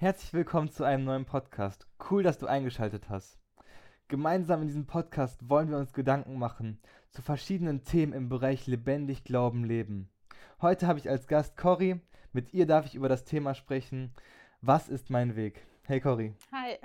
Herzlich willkommen zu einem neuen Podcast. Cool, dass du eingeschaltet hast. Gemeinsam in diesem Podcast wollen wir uns Gedanken machen zu verschiedenen Themen im Bereich lebendig Glauben leben. Heute habe ich als Gast Cory. Mit ihr darf ich über das Thema sprechen. Was ist mein Weg? Hey Cory. Hi.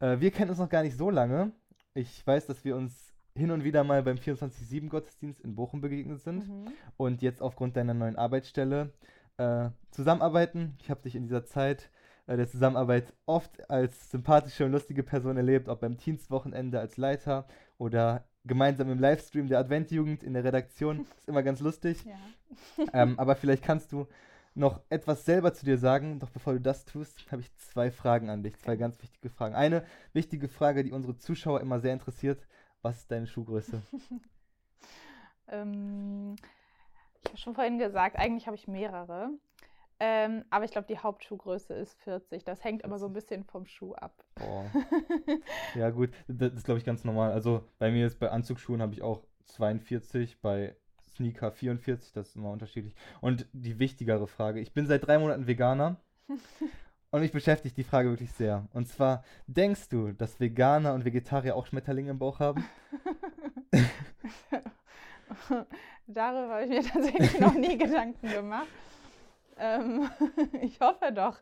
Äh, wir kennen uns noch gar nicht so lange. Ich weiß, dass wir uns hin und wieder mal beim 24-7 Gottesdienst in Bochum begegnet sind Mhm. und jetzt aufgrund deiner neuen Arbeitsstelle äh, zusammenarbeiten. Ich habe dich in dieser Zeit der Zusammenarbeit oft als sympathische und lustige Person erlebt, ob beim Dienstwochenende als Leiter oder gemeinsam im Livestream der Adventjugend in der Redaktion. Ist immer ganz lustig. Ja. ähm, aber vielleicht kannst du noch etwas selber zu dir sagen. Doch bevor du das tust, habe ich zwei Fragen an dich. Zwei ganz wichtige Fragen. Eine wichtige Frage, die unsere Zuschauer immer sehr interessiert. Was ist deine Schuhgröße? Ähm, ich habe schon vorhin gesagt, eigentlich habe ich mehrere. Ähm, aber ich glaube, die Hauptschuhgröße ist 40. Das hängt aber so ein bisschen vom Schuh ab. Boah. Ja, gut, das ist, glaube ich, ganz normal. Also bei mir ist bei Anzugsschuhen habe ich auch 42, bei Sneaker 44, das ist immer unterschiedlich. Und die wichtigere Frage, ich bin seit drei Monaten Veganer und mich beschäftigt die Frage wirklich sehr. Und zwar, denkst du, dass Veganer und Vegetarier auch Schmetterlinge im Bauch haben? Darüber habe ich mir tatsächlich noch nie Gedanken gemacht. Ähm, ich hoffe doch.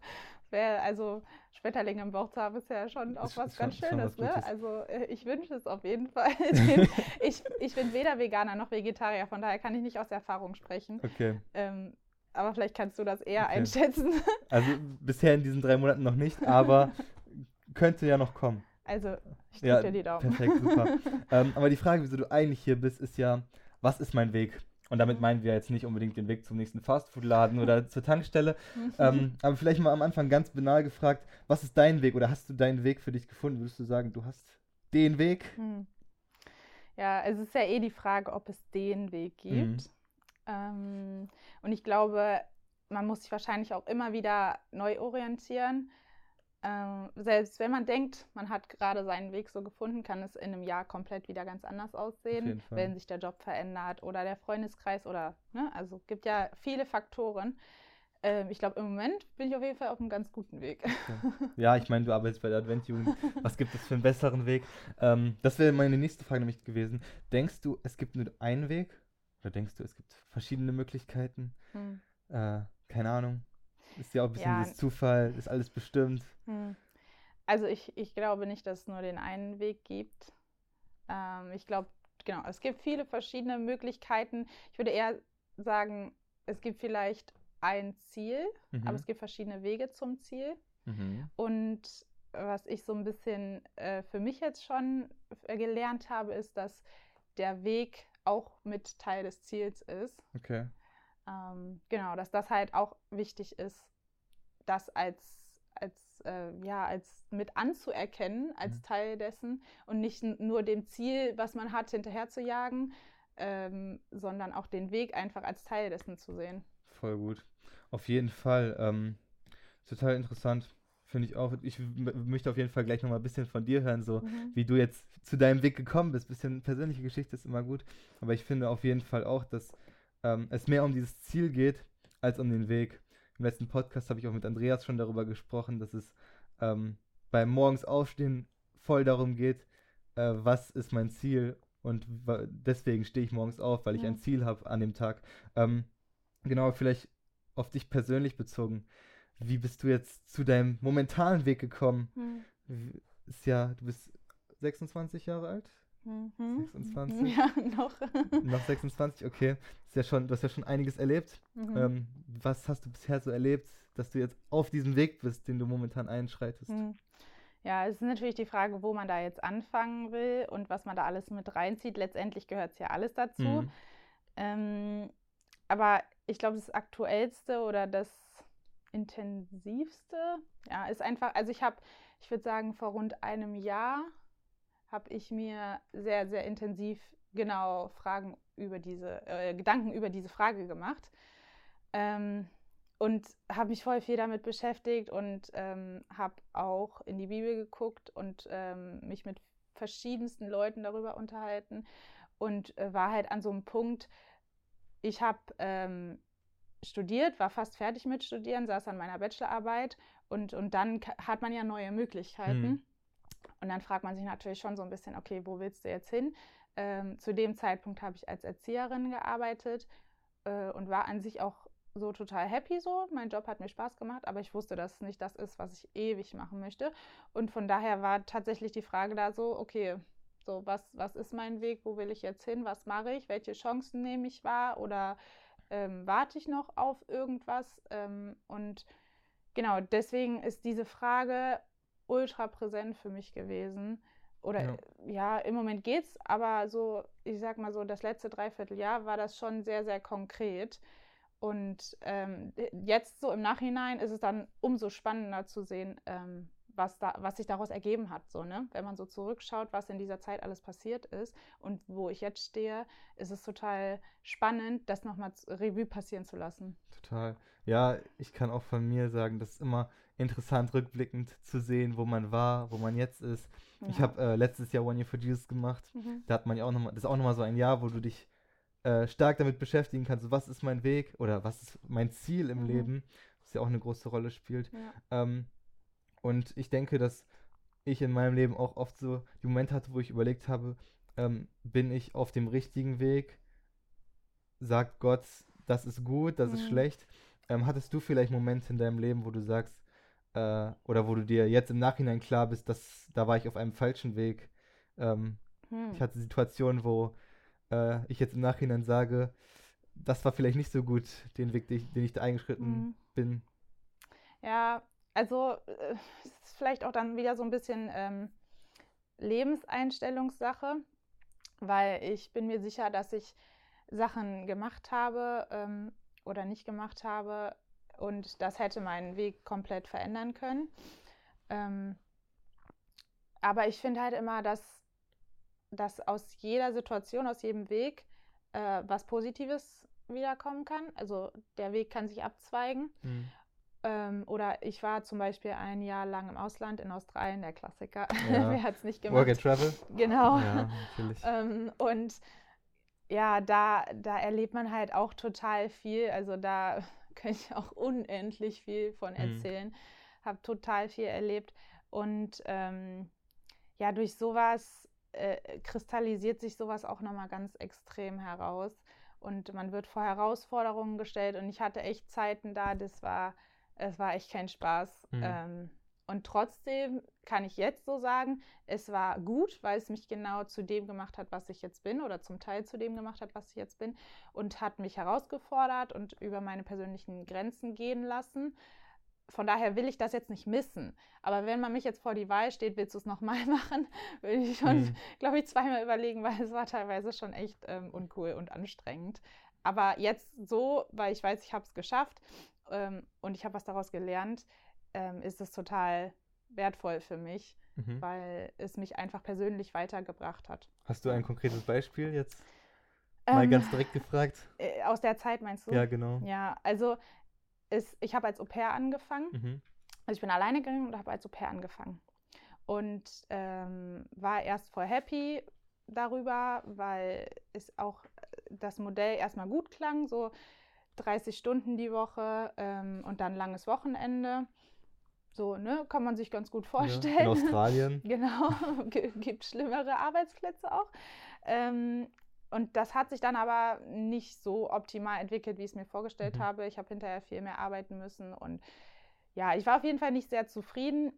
Wär, also Schmetterlinge im Bauch zu haben, ist ja schon auch Ist- was ganz Schönes. ne? Gutes. Also äh, ich wünsche es auf jeden Fall. ich ich bin weder Veganer noch Vegetarier, von daher kann ich nicht aus Erfahrung sprechen. Okay, Ähm, aber vielleicht kannst du das eher Okay. einschätzen. also bisher in diesen drei Monaten noch nicht, aber könnte ja noch kommen. Also, ich drücke Ja, dir die Daumen. perfekt, super. ähm, aber die Frage, wieso du eigentlich hier bist, ist ja, was ist mein Weg? Und damit Mhm. meinen wir jetzt nicht unbedingt den Weg zum nächsten Fastfood-Laden oder zur Tankstelle. Ähm, aber vielleicht mal am Anfang ganz banal gefragt, was ist dein Weg oder hast du deinen Weg für dich gefunden? Würdest du sagen, du hast den Weg? Hm. Ja, es ist ja eh die Frage, ob es den Weg gibt. Mhm. Ähm, und ich glaube, man muss sich wahrscheinlich auch immer wieder neu orientieren. Ähm, selbst wenn man denkt, man hat gerade seinen Weg so gefunden, kann es in einem Jahr komplett wieder ganz anders aussehen, wenn sich der Job verändert oder der Freundeskreis oder, ne, also es gibt ja viele Faktoren. Ähm, ich glaube, im Moment bin ich auf jeden Fall auf einem ganz guten Weg. Ja, ich meine, du arbeitest bei der Adventjugend. Was gibt es für einen besseren Weg? Ähm, das wäre meine nächste Frage nämlich gewesen. Denkst du, es gibt nur einen Weg? Oder denkst du, es gibt verschiedene Möglichkeiten? Hm. Äh, keine Ahnung. Ist ja auch ein bisschen Ja. dieses Zufall, ist alles bestimmt. Hm. Also ich, ich glaube nicht, dass es nur den einen Weg gibt. Ähm, ich glaube, genau, es gibt viele verschiedene Möglichkeiten. Ich würde eher sagen, es gibt vielleicht ein Ziel, Mhm. aber es gibt verschiedene Wege zum Ziel. Mhm. Und was ich so ein bisschen äh, für mich jetzt schon äh, gelernt habe, ist, dass der Weg auch mit Teil des Ziels ist. Okay. Ähm, genau, dass das halt auch wichtig ist, das als, als, äh, ja, als mit anzuerkennen, als Mhm. Teil dessen und nicht nur dem Ziel, was man hat, hinterher zu jagen, ähm, sondern auch den Weg einfach als Teil dessen zu sehen. Voll gut. Auf jeden Fall. Ähm, total interessant. Finde ich auch. Ich möchte auf jeden Fall gleich nochmal ein bisschen von dir hören, so Mhm. wie du jetzt zu deinem Weg gekommen bist. Bisschen persönliche Geschichte ist immer gut. Aber ich finde auf jeden Fall auch, dass ähm, es mehr um dieses Ziel geht, als um den Weg. Im letzten Podcast habe ich auch mit Andreas schon darüber gesprochen, dass es ähm, beim Morgens aufstehen voll darum geht, äh, was ist mein Ziel und deswegen stehe ich morgens auf, weil ich ein Mhm. Ziel habe an dem Tag. Ähm, genau, vielleicht auf dich persönlich bezogen. Wie bist du jetzt zu deinem momentanen Weg gekommen? Wie- Ist ja, du bist 26 Jahre alt? Mhm. 26? Ja, noch. Noch 26, okay. Ist ja schon, du hast ja schon einiges erlebt. Mhm. Ähm, was hast du bisher so erlebt, dass du jetzt auf diesem Weg bist, den du momentan einschreitest? Hm. Ja, es ist natürlich die Frage, wo man da jetzt anfangen will und was man da alles mit reinzieht. Letztendlich gehört es ja alles dazu. Mhm. Ähm, aber ich glaube, das Aktuellste oder das Intensivste, ja, ist einfach, also ich habe, ich würde sagen, vor rund einem Jahr habe ich mir sehr, sehr intensiv genau Fragen über diese, äh, Gedanken über diese Frage gemacht. Ähm, und habe mich voll viel damit beschäftigt und ähm, habe auch in die Bibel geguckt und ähm, mich mit verschiedensten Leuten darüber unterhalten und äh, war halt an so einem Punkt, ich habe ähm, studiert, war fast fertig mit Studieren, saß an meiner Bachelorarbeit Und, und dann hat man ja neue Möglichkeiten. Mhm. Und dann fragt man sich natürlich schon so ein bisschen, okay, wo willst du jetzt hin? Ähm, zu dem Zeitpunkt habe ich als Erzieherin gearbeitet äh, und war an sich auch so total happy so. Mein Job hat mir Spaß gemacht, aber ich wusste, dass es nicht das ist, was ich ewig machen möchte. Und von daher war tatsächlich die Frage da so, okay, so was, was ist mein Weg, wo will ich jetzt hin, was mache ich, welche Chancen nehme ich wahr oder ähm, warte ich noch auf irgendwas? Ähm, und genau, deswegen ist diese Frage ultra präsent für mich gewesen. Oder ja, ja im Moment geht's, aber so, ich sag mal so, das letzte Dreivierteljahr war das schon sehr, sehr konkret. Und ähm, jetzt so im Nachhinein ist es dann umso spannender zu sehen, ähm, was, da, was sich daraus ergeben hat. So, ne? Wenn man so zurückschaut, was in dieser Zeit alles passiert ist und wo ich jetzt stehe, ist es total spannend, das nochmal Revue passieren zu lassen. Total. Ja, ich kann auch von mir sagen, das ist immer interessant, rückblickend zu sehen, wo man war, wo man jetzt ist. Ja. Ich habe äh, letztes Jahr One Year for Jesus gemacht. Mhm. Da hat man ja auch nochmal, das ist auch nochmal so ein Jahr, wo du dich äh, stark damit beschäftigen kannst, was ist mein Weg oder was ist mein Ziel im mhm. Leben, was ja auch eine große Rolle spielt. Ja. Ähm, und ich denke, dass ich in meinem Leben auch oft so die Momente hatte, wo ich überlegt habe, ähm, bin ich auf dem richtigen Weg? Sagt Gott, das ist gut, das mhm. ist schlecht? Ähm, hattest du vielleicht Momente in deinem Leben, wo du sagst, äh, oder wo du dir jetzt im Nachhinein klar bist, dass da war ich auf einem falschen Weg? Ähm, hm. Ich hatte Situationen, wo äh, ich jetzt im Nachhinein sage, das war vielleicht nicht so gut, den Weg, den ich, da eingeschritten hm. bin. Ja, also äh, ist vielleicht auch dann wieder so ein bisschen ähm, Lebenseinstellungssache, weil ich bin mir sicher, dass ich Sachen gemacht habe ähm, oder nicht gemacht habe und das hätte meinen Weg komplett verändern können. Ähm, aber ich finde halt immer, dass, dass aus jeder Situation, aus jedem Weg äh, was Positives wiederkommen kann. Also der Weg kann sich abzweigen. Mhm. Ähm, oder ich war zum Beispiel ein Jahr lang im Ausland in Australien, der Klassiker. Ja. Wer hat es nicht gemacht? Work and Travel. Genau. Ja, natürlich. ähm, und ja, da, da erlebt man halt auch total viel. Also da kann ich auch unendlich viel von mhm. erzählen. Mhm. Habe total viel erlebt. Und ähm, ja, durch sowas äh, kristallisiert sich sowas auch nochmal ganz extrem heraus. Und man wird vor Herausforderungen gestellt. Und ich hatte echt Zeiten da, das war es war echt kein Spaß. Mhm. Ähm, und trotzdem kann ich jetzt so sagen, es war gut, weil es mich genau zu dem gemacht hat, was ich jetzt bin oder zum Teil zu dem gemacht hat, was ich jetzt bin und hat mich herausgefordert und über meine persönlichen Grenzen gehen lassen. Von daher will ich das jetzt nicht missen. Aber wenn man mich jetzt vor die Wahl steht, willst du es nochmal machen, würde ich schon, mhm. glaube ich, zweimal überlegen, weil es war teilweise schon echt ähm, uncool und anstrengend. Aber jetzt so, weil ich weiß, ich habe es geschafft ähm, und ich habe was daraus gelernt, ähm, ist es total wertvoll für mich, mhm. weil es mich einfach persönlich weitergebracht hat. Hast du ein konkretes Beispiel jetzt? Mal ähm, ganz direkt gefragt. Äh, aus der Zeit meinst du? Ja, genau. Ja, also ist, ich habe als Au pair angefangen. Mhm. Also ich bin alleine gegangen und habe als Au pair angefangen. Und ähm, war erst voll happy darüber, weil es auch das Modell erstmal gut klang. So, 30 Stunden die Woche ähm, und dann langes Wochenende. So, ne, kann man sich ganz gut vorstellen. Ja, in Australien. genau, gibt schlimmere Arbeitsplätze auch. Ähm, und das hat sich dann aber nicht so optimal entwickelt, wie ich es mir vorgestellt mhm. habe. Ich habe hinterher viel mehr arbeiten müssen und ja, ich war auf jeden Fall nicht sehr zufrieden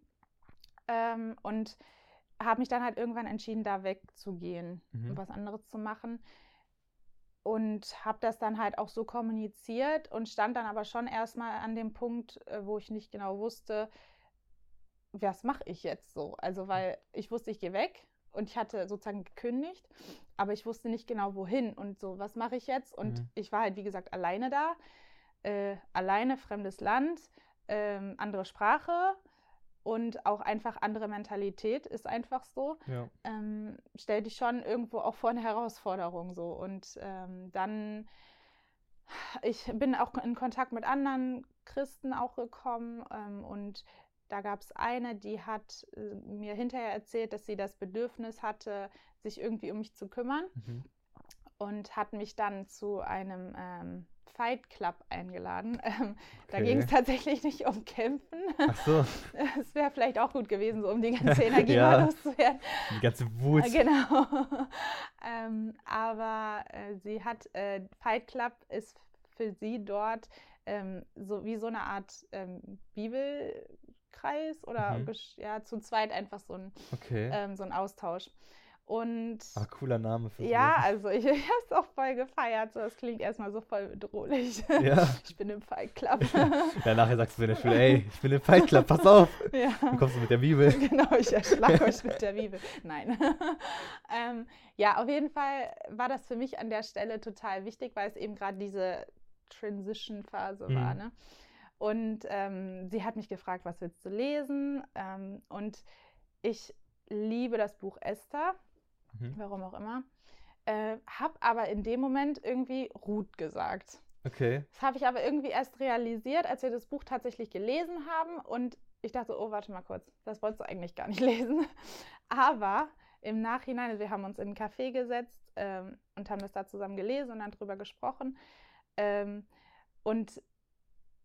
ähm, und habe mich dann halt irgendwann entschieden, da wegzugehen mhm. und was anderes zu machen und habe das dann halt auch so kommuniziert und stand dann aber schon erstmal an dem Punkt, äh, wo ich nicht genau wusste, was mache ich jetzt so? Also, weil ich wusste, ich gehe weg und ich hatte sozusagen gekündigt, aber ich wusste nicht genau wohin und so, was mache ich jetzt? Und mhm. ich war halt, wie gesagt, alleine da, äh, alleine, fremdes Land, äh, andere Sprache und auch einfach andere Mentalität ist einfach so, ja. ähm, stell dich schon irgendwo auch vor eine Herausforderung so. Und ähm, dann, ich bin auch in Kontakt mit anderen Christen auch gekommen ähm, und da gab es eine, die hat äh, mir hinterher erzählt, dass sie das Bedürfnis hatte, sich irgendwie um mich zu kümmern mhm. und hat mich dann zu einem ähm, Fight Club eingeladen. Ähm, Da Okay. ging es tatsächlich nicht um Kämpfen. Ach so, Es wäre vielleicht auch gut gewesen, so um die ganze Energie Ja. mal loszuwerden. die ganze Wut. Äh, Genau. ähm, aber äh, sie hat, äh, Fight Club ist für sie dort ähm, so wie so eine Art ähm, Bibelkreis oder Mhm. ja, zu zweit einfach so ein, Okay. ähm, so ein Austausch. Und Ah, cooler Name für ja, sowas. also ich, ich habe es auch voll gefeiert. So, das klingt erstmal so voll bedrohlich. Ja. Ich bin im Fight Club. ja, nachher sagst du in der Schule, ey, ich bin im Fight Club, pass auf. ja. Dann kommst du mit der Bibel. Genau, ich erschlag euch mit der Bibel. Nein. ähm, ja, auf jeden Fall war das für mich an der Stelle total wichtig, weil es eben gerade diese Transition-Phase war. Mhm. Ne? Und ähm, sie hat mich gefragt, was willst du lesen? Ähm, und ich liebe das Buch Esther, Mhm. warum auch immer. Äh, hab aber in dem Moment irgendwie Ruth gesagt. Okay. Das habe ich aber irgendwie erst realisiert, als wir das Buch tatsächlich gelesen haben. Und ich dachte, oh, warte mal kurz, das wolltest du eigentlich gar nicht lesen. Aber im Nachhinein, also wir haben uns in einen Café gesetzt ähm, und haben das da zusammen gelesen und dann drüber gesprochen. Ähm, und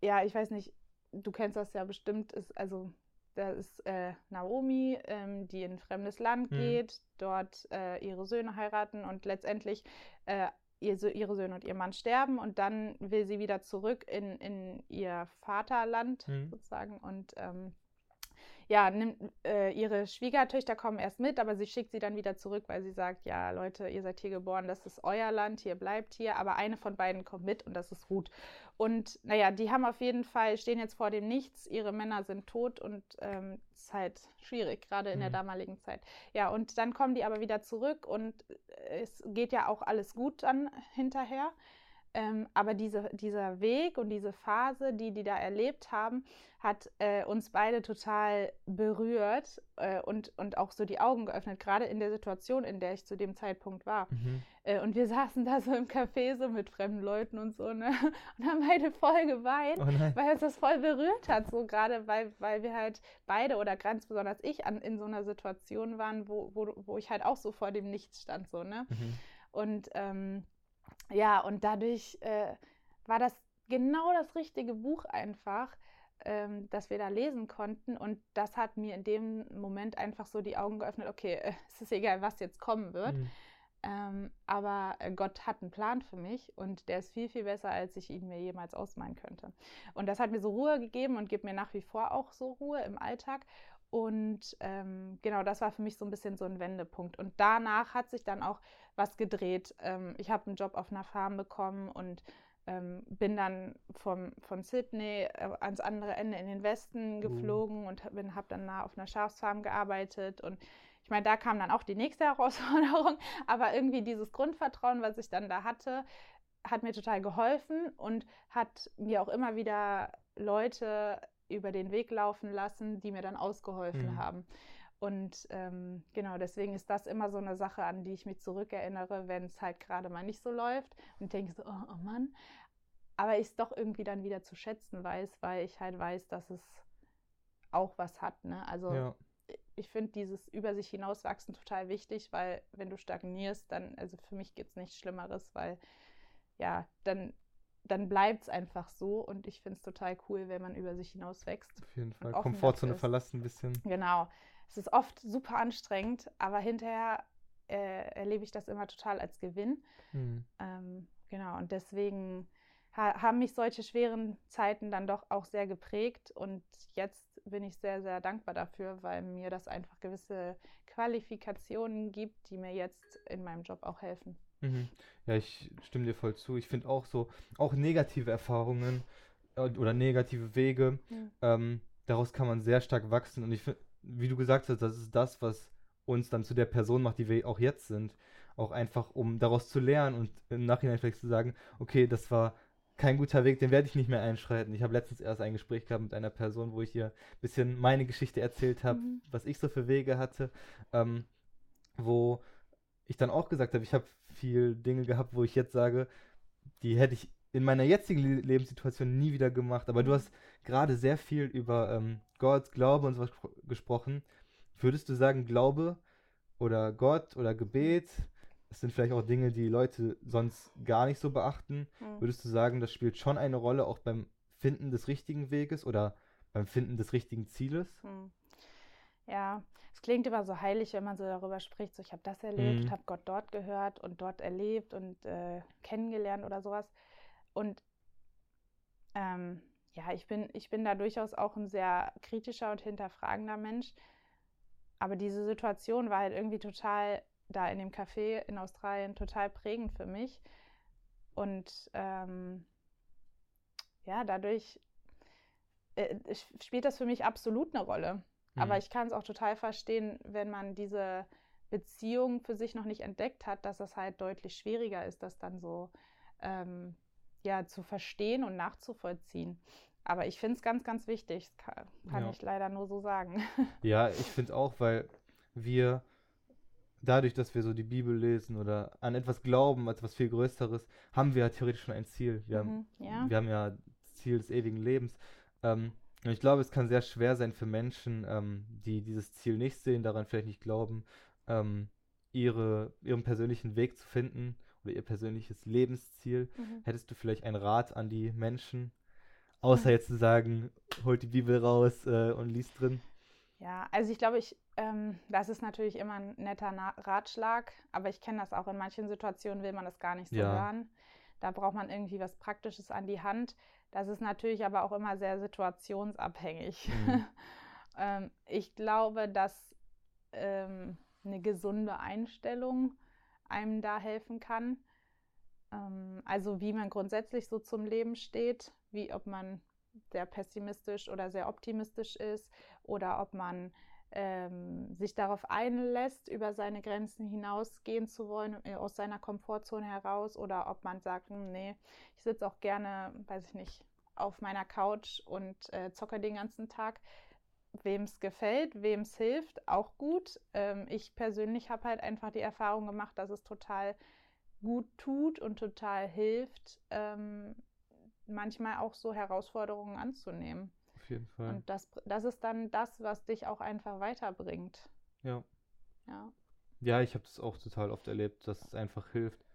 ja, ich weiß nicht, du kennst das ja bestimmt, ist also da ist äh, Naomi, ähm, die in ein fremdes Land Mhm. geht, dort äh, ihre Söhne heiraten und letztendlich äh, ihr, ihre Söhne und ihr Mann sterben und dann will sie wieder zurück in, in ihr Vaterland Mhm. sozusagen und ähm, ja, nimmt, äh, ihre Schwiegertöchter kommen erst mit, aber sie schickt sie dann wieder zurück, weil sie sagt, ja Leute, ihr seid hier geboren, das ist euer Land, ihr bleibt hier, aber eine von beiden kommt mit und das ist Ruth. Und naja, die haben auf jeden Fall, stehen jetzt vor dem Nichts, ihre Männer sind tot und ähm, es ist halt schwierig, gerade in der Mhm. damaligen Zeit. Ja, und dann kommen die aber wieder zurück und äh, es geht ja auch alles gut dann hinterher. Ähm, aber diese, dieser Weg und diese Phase, die die da erlebt haben, hat äh, uns beide total berührt äh, und, und auch so die Augen geöffnet, gerade in der Situation, in der ich zu dem Zeitpunkt war. Mhm. Äh, und wir saßen da so im Café so mit fremden Leuten und so, ne? Und haben beide voll geweint Oh weil uns das voll berührt hat, so gerade weil, weil wir halt beide oder ganz besonders ich an, in so einer Situation waren, wo, wo, wo ich halt auch so vor dem Nichts stand, so, ne? Mhm. Und ähm, ja, und dadurch äh, war das genau das richtige Buch einfach, ähm, das wir da lesen konnten. Und das hat mir in dem Moment einfach so die Augen geöffnet, okay, äh, es ist egal, was jetzt kommen wird. Mhm. Ähm, aber äh, Gott hat einen Plan für mich und der ist viel, viel besser, als ich ihn mir jemals ausmalen könnte. Und das hat mir so Ruhe gegeben und gibt mir nach wie vor auch so Ruhe im Alltag. Und ähm, genau, das war für mich so ein bisschen so ein Wendepunkt. Und danach hat sich dann auch was gedreht. Ähm, ich habe einen Job auf einer Farm bekommen und ähm, bin dann vom, von Sydney äh, ans andere Ende in den Westen geflogen und habe hab dann nah auf einer Schafsfarm gearbeitet. Und ich meine, da kam dann auch die nächste Herausforderung, aber irgendwie dieses Grundvertrauen, was ich dann da hatte, hat mir total geholfen und hat mir auch immer wieder Leute über den Weg laufen lassen, die mir dann ausgeholfen Mhm. haben. Und ähm, genau, deswegen ist das immer so eine Sache, an die ich mich zurückerinnere, wenn es halt gerade mal nicht so läuft und denke so, oh, oh Mann. Aber ich es doch irgendwie dann wieder zu schätzen weiß, weil ich halt weiß, dass es auch was hat. Ne? Also Ja. ich finde dieses über sich hinauswachsen total wichtig, weil wenn du stagnierst, dann, also für mich gibt es nichts Schlimmeres, weil ja, dann, dann bleibt es einfach so und ich finde es total cool, wenn man über sich hinauswächst. Auf jeden Fall. Komfortzone verlassen ein bisschen. Genau. Es ist oft super anstrengend, aber hinterher äh, erlebe ich das immer total als Gewinn. Mhm. Ähm, genau, und deswegen ha haben mich solche schweren Zeiten dann doch auch sehr geprägt und jetzt bin ich sehr, sehr dankbar dafür, weil mir das einfach gewisse Qualifikationen gibt, die mir jetzt in meinem Job auch helfen. Mhm. Ja, ich stimme dir voll zu. Ich finde auch so, auch negative Erfahrungen äh, oder negative Wege, Mhm. ähm, daraus kann man sehr stark wachsen. Und ich finde, wie du gesagt hast, das ist das, was uns dann zu der Person macht, die wir auch jetzt sind. Auch einfach, um daraus zu lernen und im Nachhinein vielleicht zu sagen, okay, das war kein guter Weg, den werde ich nicht mehr einschreiten. Ich habe letztens erst ein Gespräch gehabt mit einer Person, wo ich ihr ein bisschen meine Geschichte erzählt habe, Mhm. was ich so für Wege hatte, ähm, wo ich dann auch gesagt habe, ich habe viel Dinge gehabt, wo ich jetzt sage, die hätte ich in meiner jetzigen Le Lebenssituation nie wieder gemacht. Aber du Mhm. hast gerade sehr viel über ähm, Gott, Glaube und sowas gespro- gesprochen. Würdest du sagen, Glaube oder Gott oder Gebet es sind vielleicht auch Dinge, die Leute sonst gar nicht so beachten. Hm. Würdest du sagen, das spielt schon eine Rolle auch beim Finden des richtigen Weges oder beim Finden des richtigen Zieles? Hm. Ja, es klingt immer so heilig, wenn man so darüber spricht, so ich habe das erlebt, Mhm. habe Gott dort gehört und dort erlebt und äh, kennengelernt oder sowas. Und ähm, ja, ich bin, ich bin da durchaus auch ein sehr kritischer und hinterfragender Mensch. Aber diese Situation war halt irgendwie total da in dem Café in Australien total prägend für mich. Und ähm, ja, dadurch äh, spielt das für mich absolut eine Rolle. Aber Mhm. ich kann es auch total verstehen, wenn man diese Beziehung für sich noch nicht entdeckt hat, dass es halt deutlich schwieriger ist, das dann so ähm, ja, zu verstehen und nachzuvollziehen. Aber ich finde es ganz, ganz wichtig. Das kann, kann Ja. ich leider nur so sagen. Ja, ich finde auch, weil wir dadurch, dass wir so die Bibel lesen oder an etwas glauben, als was viel Größeres, haben wir ja theoretisch schon ein Ziel. Wir haben, Mhm, ja. wir haben ja das Ziel des ewigen Lebens. Ähm, und ich glaube, es kann sehr schwer sein für Menschen, ähm, die dieses Ziel nicht sehen, daran vielleicht nicht glauben, ähm, ihre, ihren persönlichen Weg zu finden oder ihr persönliches Lebensziel. Mhm. Hättest du vielleicht einen Rat an die Menschen, außer Mhm. jetzt zu sagen, holt die Bibel raus äh, und liest drin? Ja, also ich glaube, ich, ähm, das ist natürlich immer ein netter Na Ratschlag, aber ich kenne das auch. In manchen Situationen will man das gar nicht so Ja. hören. Da braucht man irgendwie was Praktisches an die Hand. Das ist natürlich aber auch immer sehr situationsabhängig. Mhm. ähm, ich glaube, dass ähm, eine gesunde Einstellung einem da helfen kann. Ähm, also wie man grundsätzlich so zum Leben steht, wie ob man sehr pessimistisch oder sehr optimistisch ist oder ob man ähm, sich darauf einlässt, über seine Grenzen hinausgehen zu wollen, äh, aus seiner Komfortzone heraus oder ob man sagt, hm, nee, ich sitze auch gerne, weiß ich nicht, auf meiner Couch und äh, zocke den ganzen Tag. Wem es gefällt, wem es hilft, auch gut. Ähm, ich persönlich habe halt einfach die Erfahrung gemacht, dass es total gut tut und total hilft, ähm, manchmal auch so Herausforderungen anzunehmen. Auf jeden Fall. Und das, das ist dann das, was dich auch einfach weiterbringt. ja. Ja. Ja, ich habe das auch total oft erlebt, dass es einfach hilft,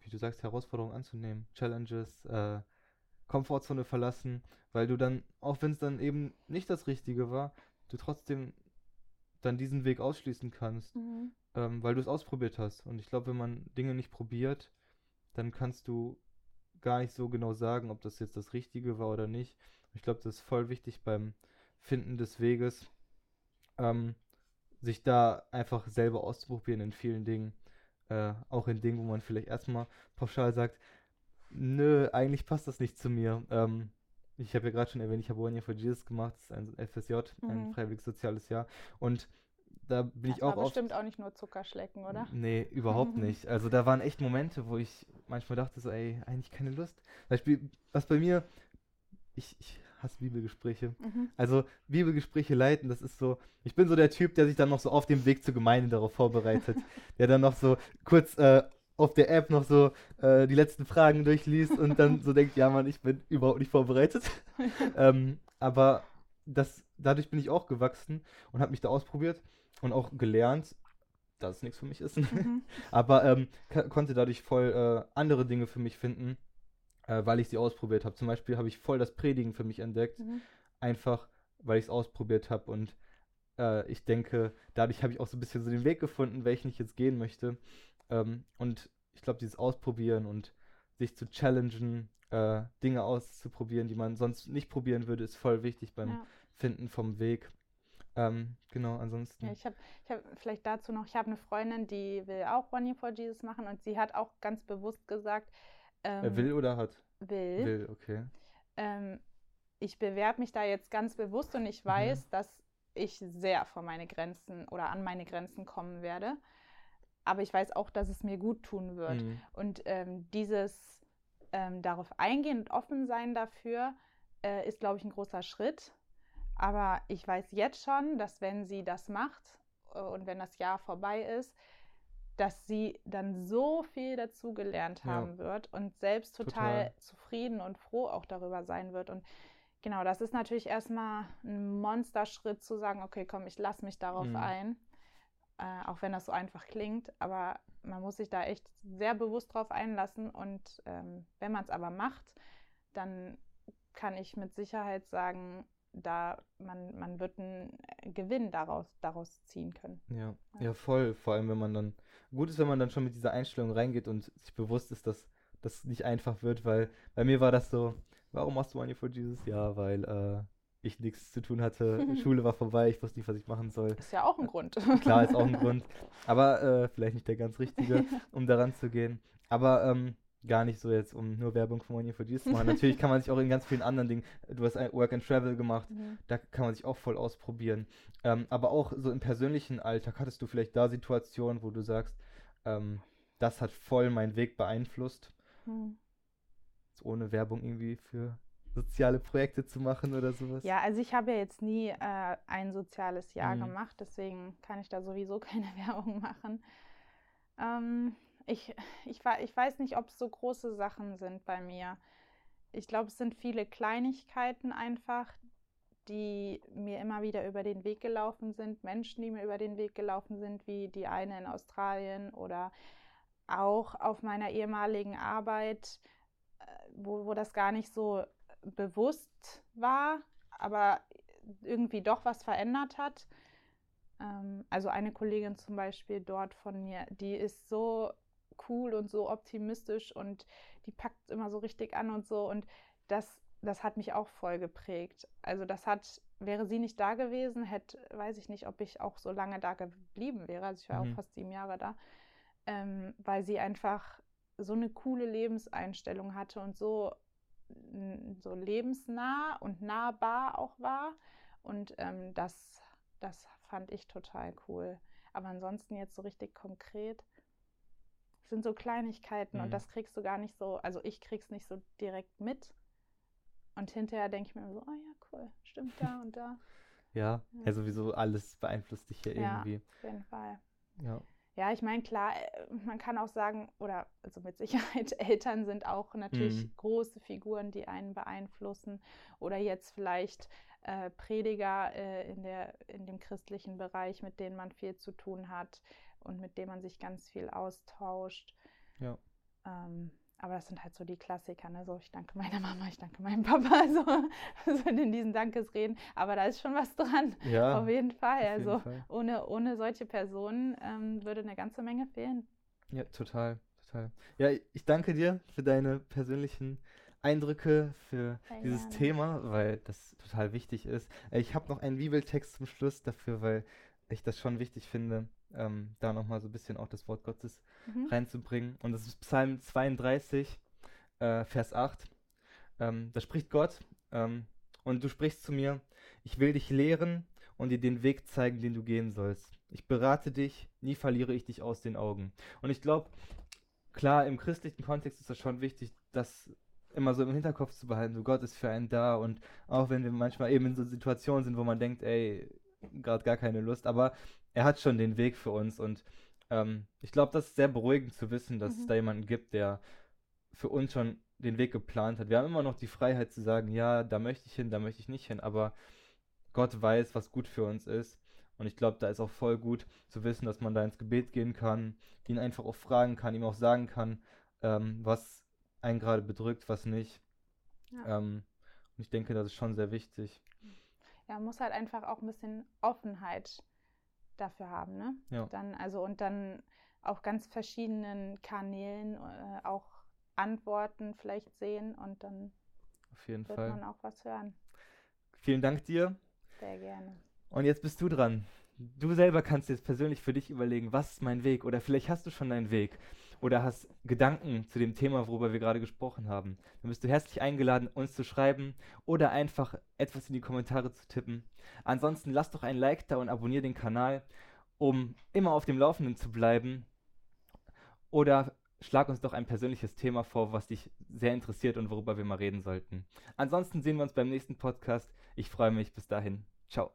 wie du sagst, Herausforderungen anzunehmen, Challenges, äh, Komfortzone verlassen, weil du dann, auch wenn es dann eben nicht das Richtige war, du trotzdem dann diesen Weg ausschließen kannst, Mhm. ähm, weil du es ausprobiert hast. Und ich glaube, wenn man Dinge nicht probiert, dann kannst du gar nicht so genau sagen, ob das jetzt das Richtige war oder nicht. Ich glaube, das ist voll wichtig beim Finden des Weges, ähm, sich da einfach selber auszuprobieren in vielen Dingen. Äh, auch in Dingen, wo man vielleicht erstmal pauschal sagt, nö, eigentlich passt das nicht zu mir. Ähm, ich habe ja gerade schon erwähnt, ich habe One Year for Jesus gemacht, das ist ein FSJ, ein Mhm. freiwilliges soziales Jahr. Und da bin ich Das war auch oft bestimmt auch nicht nur Zuckerschlecken, oder? Nee, überhaupt nicht. Also da waren echt Momente, wo ich manchmal dachte so, ey, eigentlich keine Lust. Zum Beispiel, was bei mir, ich, ich hasse Bibelgespräche. Mhm. Also Bibelgespräche leiten, das ist so, ich bin so der Typ, der sich dann noch so auf dem Weg zur Gemeinde darauf vorbereitet. der dann noch so kurz äh, auf der App noch so äh, die letzten Fragen durchliest und dann so denkt, ja Mann, ich bin überhaupt nicht vorbereitet. ähm, aber das, dadurch bin ich auch gewachsen und habe mich da ausprobiert und auch gelernt, dass es nichts für mich ist. Mhm. Aber ähm, konnte dadurch voll äh, andere Dinge für mich finden, äh, weil ich sie ausprobiert habe. Zum Beispiel habe ich voll das Predigen für mich entdeckt, Mhm. einfach weil ich es ausprobiert habe. Und äh, ich denke, dadurch habe ich auch so ein bisschen so den Weg gefunden, welchen ich jetzt gehen möchte. Ähm, und ich glaube, dieses Ausprobieren und sich zu challengen, äh, Dinge auszuprobieren, die man sonst nicht probieren würde, ist voll wichtig beim Ja. Finden vom Weg. Ähm, genau, ansonsten. Ja, ich habe ich hab vielleicht dazu noch, ich habe eine Freundin, die will auch One Year for Jesus machen und sie hat auch ganz bewusst gesagt, ähm, Äh, will oder hat? will, Will, okay. ähm, ich bewerbe mich da jetzt ganz bewusst und Mhm. ich weiß, dass ich sehr vor meine Grenzen oder an meine Grenzen kommen werde. Aber ich weiß auch, dass es mir gut tun wird. Mhm. Und ähm, dieses ähm, darauf eingehen und offen sein dafür äh, ist, glaube ich, ein großer Schritt. Aber ich weiß jetzt schon, dass wenn sie das macht äh, und wenn das Jahr vorbei ist, dass sie dann so viel dazu gelernt Ja. haben wird und selbst total, Total. zufrieden und froh auch darüber sein wird. Und genau, das ist natürlich erstmal ein Monsterschritt zu sagen, okay, komm, ich lasse mich darauf Mhm. ein. Äh, auch wenn das so einfach klingt, aber man muss sich da echt sehr bewusst drauf einlassen und ähm, wenn man es aber macht, dann kann ich mit Sicherheit sagen, da man, man wird einen Gewinn daraus, daraus ziehen können. Ja. ja, ja, voll. Vor allem, wenn man dann, gut ist, wenn man dann schon mit dieser Einstellung reingeht und sich bewusst ist, dass das nicht einfach wird, weil bei mir war das so, warum machst du Money for Jesus? Ja, weil äh, ich nichts zu tun hatte, Schule war vorbei, ich wusste nicht, was ich machen soll. Ist ja auch ein Grund. Klar, ist auch ein Grund. Aber äh, vielleicht nicht der ganz richtige, um daran zu gehen. Aber ähm, gar nicht so jetzt, um nur Werbung für Money for Jesus zu machen. Natürlich kann man sich auch in ganz vielen anderen Dingen, du hast Work and Travel gemacht, mhm. da kann man sich auch voll ausprobieren. Ähm, aber auch so im persönlichen Alltag, hattest du vielleicht da Situationen, wo du sagst, ähm, das hat voll meinen Weg beeinflusst? Mhm. Ohne Werbung irgendwie für soziale Projekte zu machen oder sowas? Ja, also ich habe ja jetzt nie äh, ein soziales Jahr mhm. gemacht, deswegen kann ich da sowieso keine Werbung machen. Ähm, ich, ich, ich weiß nicht, ob es so große Sachen sind bei mir. Ich glaube, es sind viele Kleinigkeiten einfach, die mir immer wieder über den Weg gelaufen sind, Menschen, die mir über den Weg gelaufen sind, wie die eine in Australien oder auch auf meiner ehemaligen Arbeit, äh, wo, wo das gar nicht so bewusst war, aber irgendwie doch was verändert hat. Ähm, also eine Kollegin zum Beispiel dort von mir, die ist so cool und so optimistisch und die packt immer so richtig an und so und das, das hat mich auch voll geprägt. Also das hat, wäre sie nicht da gewesen, hätte, weiß ich nicht, ob ich auch so lange da geblieben wäre. Also ich war mhm. auch fast sieben Jahre da, ähm, weil sie einfach so eine coole Lebenseinstellung hatte und so so lebensnah und nahbar auch war. Und ähm, das, das fand ich total cool. Aber ansonsten jetzt so richtig konkret sind so Kleinigkeiten mhm. und das kriegst du gar nicht so, also ich krieg's nicht so direkt mit. Und hinterher denke ich mir so, oh ja, cool, stimmt da und da. Ja, ja, ja sowieso alles beeinflusst dich hier ja irgendwie. Auf jeden Fall. Ja. Ja, ich meine, klar, äh, man kann auch sagen, oder also mit Sicherheit, Eltern sind auch natürlich mhm. große Figuren, die einen beeinflussen. Oder jetzt vielleicht äh, Prediger äh, in, der, in dem christlichen Bereich, mit denen man viel zu tun hat und mit denen man sich ganz viel austauscht. Ja. Ähm, aber das sind halt so die Klassiker, ne? So, ich danke meiner Mama, ich danke meinem Papa, so, so in diesen Dankesreden. Aber da ist schon was dran. Ja. Auf jeden Fall. Auf also jeden Fall. Ohne, ohne solche Personen ähm, würde eine ganze Menge fehlen. Ja, total, total. Ja, ich danke dir für deine persönlichen Eindrücke für Sehr dieses gerne. Thema, weil das total wichtig ist. Äh, ich habe noch einen Bibeltext zum Schluss dafür, weil ich das schon wichtig finde ähm, da nochmal so ein bisschen auch das Wort Gottes mhm. reinzubringen. Und das ist Psalm 32, äh, Vers 8. Ähm, da spricht Gott ähm, und du sprichst zu mir, ich will dich lehren und dir den Weg zeigen, den du gehen sollst. Ich berate dich, nie verliere ich dich aus den Augen. Und ich glaube, klar, im christlichen Kontext ist das schon wichtig, das immer so im Hinterkopf zu behalten, so Gott ist für einen da und auch wenn wir manchmal eben in so Situationen sind, wo man denkt, ey, gerade gar keine Lust, aber er hat schon den Weg für uns und ähm, ich glaube, das ist sehr beruhigend zu wissen, dass mhm. es da jemanden gibt, der für uns schon den Weg geplant hat. Wir haben immer noch die Freiheit zu sagen, ja, da möchte ich hin, da möchte ich nicht hin, aber Gott weiß, was gut für uns ist. Und ich glaube, da ist auch voll gut zu wissen, dass man da ins Gebet gehen kann, ihn einfach auch fragen kann, ihm auch sagen kann, ähm, was einen gerade bedrückt, was nicht. Ja. Ähm, und ich denke, das ist schon sehr wichtig. Ja, man muss halt einfach auch ein bisschen Offenheit dafür haben, ne? Ja. Dann, also und dann auf ganz verschiedenen Kanälen äh, auch Antworten vielleicht sehen und dann auf jeden wird Fall. man auch was hören. Vielen Dank dir. Sehr gerne. Und jetzt bist du dran. Du selber kannst jetzt persönlich für dich überlegen, was ist mein Weg? Oder vielleicht hast du schon deinen Weg oder hast Gedanken zu dem Thema, worüber wir gerade gesprochen haben, dann bist du herzlich eingeladen, uns zu schreiben oder einfach etwas in die Kommentare zu tippen. Ansonsten lass doch ein Like da und abonniere den Kanal, um immer auf dem Laufenden zu bleiben. Oder schlag uns doch ein persönliches Thema vor, was dich sehr interessiert und worüber wir mal reden sollten. Ansonsten sehen wir uns beim nächsten Podcast. Ich freue mich. Bis dahin. Ciao.